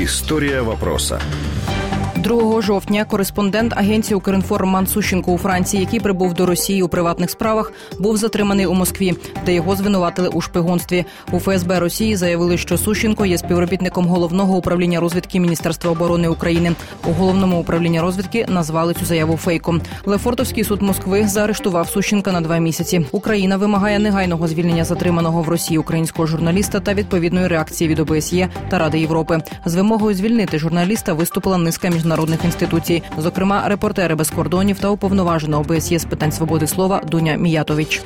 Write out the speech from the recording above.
История вопроса. 2 жовтня кореспондент агенції Укрінформ Ман Сущенко у Франції, який прибув до Росії у приватних справах, був затриманий у Москві, де його звинуватили у шпигунстві. У ФСБ Росії заявили, що Сущенко є співробітником головного управління розвідки Міністерства оборони України. У головному управлінні розвідки назвали цю заяву фейком. Лефортовський суд Москви заарештував Сущенка на два місяці. Україна вимагає негайного звільнення затриманого в Росії українського журналіста та відповідної реакції від ОБСЄ та Ради Європи. З вимогою звільнити журналіста виступила низка міжнародних міжнародних інституцій, зокрема репортери без кордонів та уповноважена ОБСЄ з питань свободи слова Дуня Міятович.